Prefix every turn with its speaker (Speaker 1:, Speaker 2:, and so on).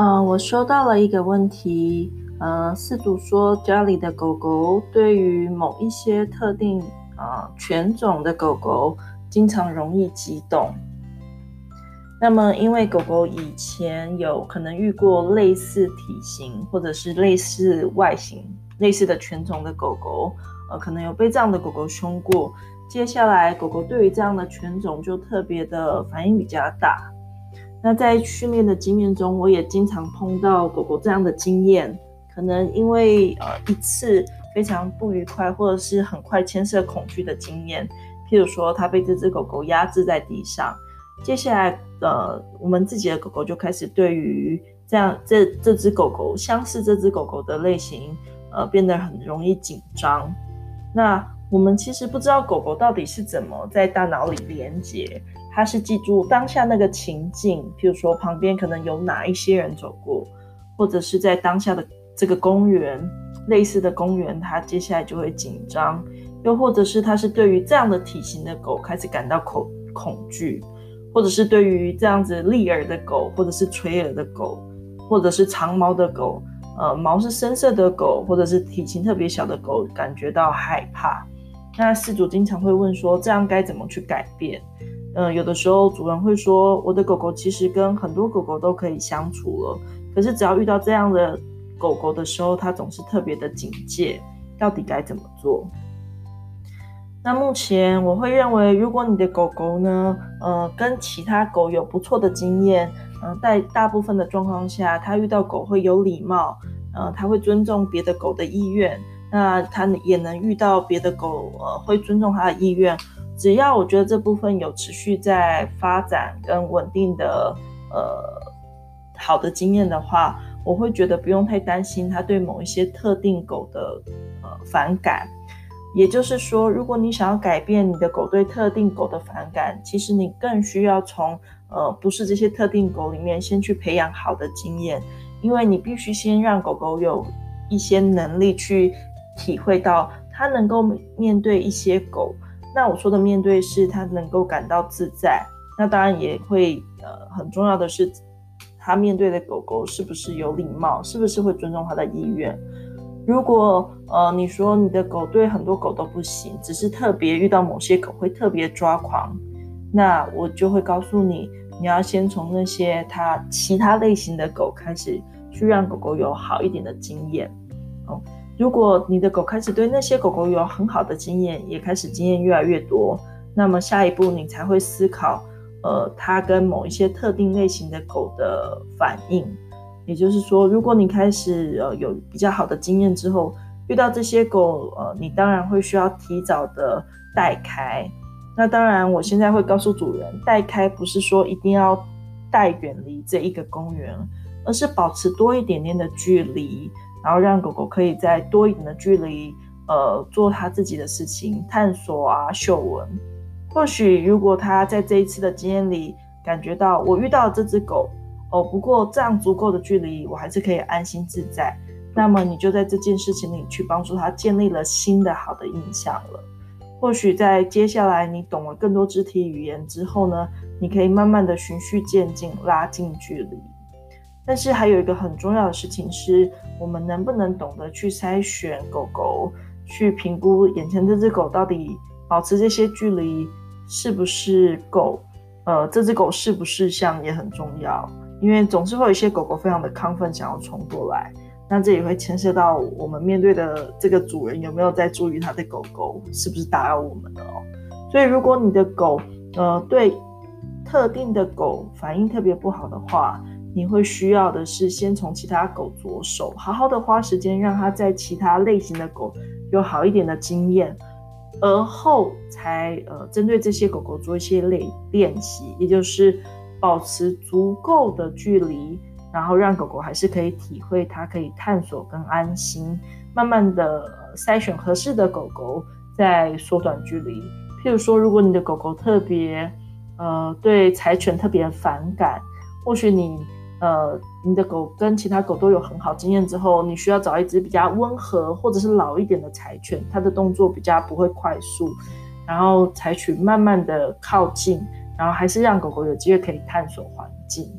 Speaker 1: 嗯，我收到了一个问题，呃，饲主说家里的狗狗对于某一些特定啊犬种的狗狗经常容易激动。那么，因为狗狗以前有可能遇过类似体型或者是类似外形、类似的犬种的狗狗，呃，可能有被这样的狗狗凶过。接下来，狗狗对于这样的犬种就特别的反应比较大。那在训练的经验中，我也经常碰到狗狗这样的经验，可能因为呃一次非常不愉快，或者是很快牵涉恐惧的经验，譬如说它被这只狗狗压制在地上，接下来呃我们自己的狗狗就开始对于这样这这只狗狗相似这只狗狗的类型呃变得很容易紧张。那我们其实不知道狗狗到底是怎么在大脑里连接。它是记住当下那个情境，譬如说旁边可能有哪一些人走过，或者是在当下的这个公园，类似的公园，它接下来就会紧张，又或者是它是对于这样的体型的狗开始感到恐恐惧，或者是对于这样子立耳的狗，或者是垂耳的狗，或者是长毛的狗，呃，毛是深色的狗，或者是体型特别小的狗，感觉到害怕。那饲主经常会问说，这样该怎么去改变？嗯，有的时候主人会说，我的狗狗其实跟很多狗狗都可以相处了，可是只要遇到这样的狗狗的时候，它总是特别的警戒，到底该怎么做？那目前我会认为，如果你的狗狗呢，呃，跟其他狗有不错的经验，嗯、在大部分的状况下，它遇到狗会有礼貌，呃，它会尊重别的狗的意愿，那它也能遇到别的狗，呃，会尊重它的意愿。只要我觉得这部分有持续在发展跟稳定的呃好的经验的话，我会觉得不用太担心它对某一些特定狗的呃反感。也就是说，如果你想要改变你的狗对特定狗的反感，其实你更需要从呃不是这些特定狗里面先去培养好的经验，因为你必须先让狗狗有一些能力去体会到他能够面对一些狗。那我说的面对是他能够感到自在，那当然也会呃很重要的是，他面对的狗狗是不是有礼貌，是不是会尊重他的意愿。如果呃你说你的狗对很多狗都不行，只是特别遇到某些狗会特别抓狂，那我就会告诉你，你要先从那些它其他类型的狗开始，去让狗狗有好一点的经验哦。如果你的狗开始对那些狗狗有很好的经验，也开始经验越来越多，那么下一步你才会思考，呃，它跟某一些特定类型的狗的反应。也就是说，如果你开始呃有比较好的经验之后，遇到这些狗，呃，你当然会需要提早的带开。那当然，我现在会告诉主人，带开不是说一定要带远离这一个公园，而是保持多一点点的距离。然后让狗狗可以在多一点的距离，呃，做它自己的事情，探索啊，嗅闻。或许如果它在这一次的经验里感觉到我遇到了这只狗，哦，不过这样足够的距离，我还是可以安心自在。那么你就在这件事情里去帮助它建立了新的好的印象了。或许在接下来你懂了更多肢体语言之后呢，你可以慢慢的循序渐进，拉近距离。但是还有一个很重要的事情是，我们能不能懂得去筛选狗狗，去评估眼前这只狗到底保持这些距离是不是够？呃，这只狗是不是像也很重要，因为总是会有一些狗狗非常的亢奋，想要冲过来，那这也会牵涉到我们面对的这个主人有没有在注意他的狗狗是不是打扰我们了哦。所以如果你的狗，呃，对特定的狗反应特别不好的话，你会需要的是先从其他狗着手，好好的花时间让它在其他类型的狗有好一点的经验，而后才呃针对这些狗狗做一些练练习，也就是保持足够的距离，然后让狗狗还是可以体会它可以探索跟安心，慢慢的筛选合适的狗狗，再缩短距离。譬如说，如果你的狗狗特别呃对柴犬特别反感，或许你。呃，你的狗跟其他狗都有很好经验之后，你需要找一只比较温和或者是老一点的柴犬，它的动作比较不会快速，然后采取慢慢的靠近，然后还是让狗狗有机会可以探索环境。